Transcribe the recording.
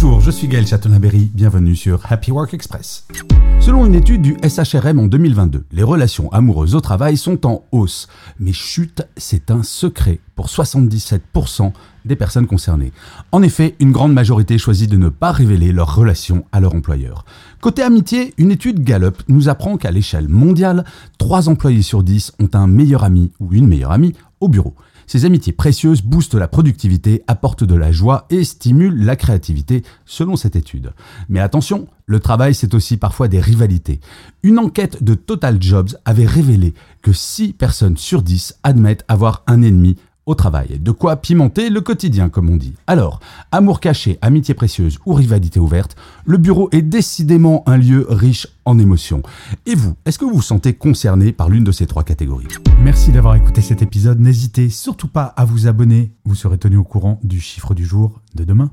Bonjour, je suis Gaël Chatonaberry, bienvenue sur Happy Work Express. Selon une étude du SHRM en 2022, les relations amoureuses au travail sont en hausse. Mais chute, c'est un secret pour 77% des personnes concernées. En effet, une grande majorité choisit de ne pas révéler leurs relations à leur employeur. Côté amitié, une étude Gallup nous apprend qu'à l'échelle mondiale, 3 employés sur 10 ont un meilleur ami ou une meilleure amie au bureau. Ces amitiés précieuses boostent la productivité, apportent de la joie et stimulent la créativité, selon cette étude. Mais attention, le travail, c'est aussi parfois des rivalités. Une enquête de Total Jobs avait révélé que 6 personnes sur 10 admettent avoir un ennemi au travail. De quoi pimenter le quotidien, comme on dit. Alors, amour caché, amitié précieuse ou rivalité ouverte, le bureau est décidément un lieu riche en émotions. Et vous, est-ce que vous vous sentez concerné par l'une de ces trois catégories? Merci d'avoir écouté cet épisode. N'hésitez surtout pas à vous abonner. Vous serez tenu au courant du chiffre du jour de demain.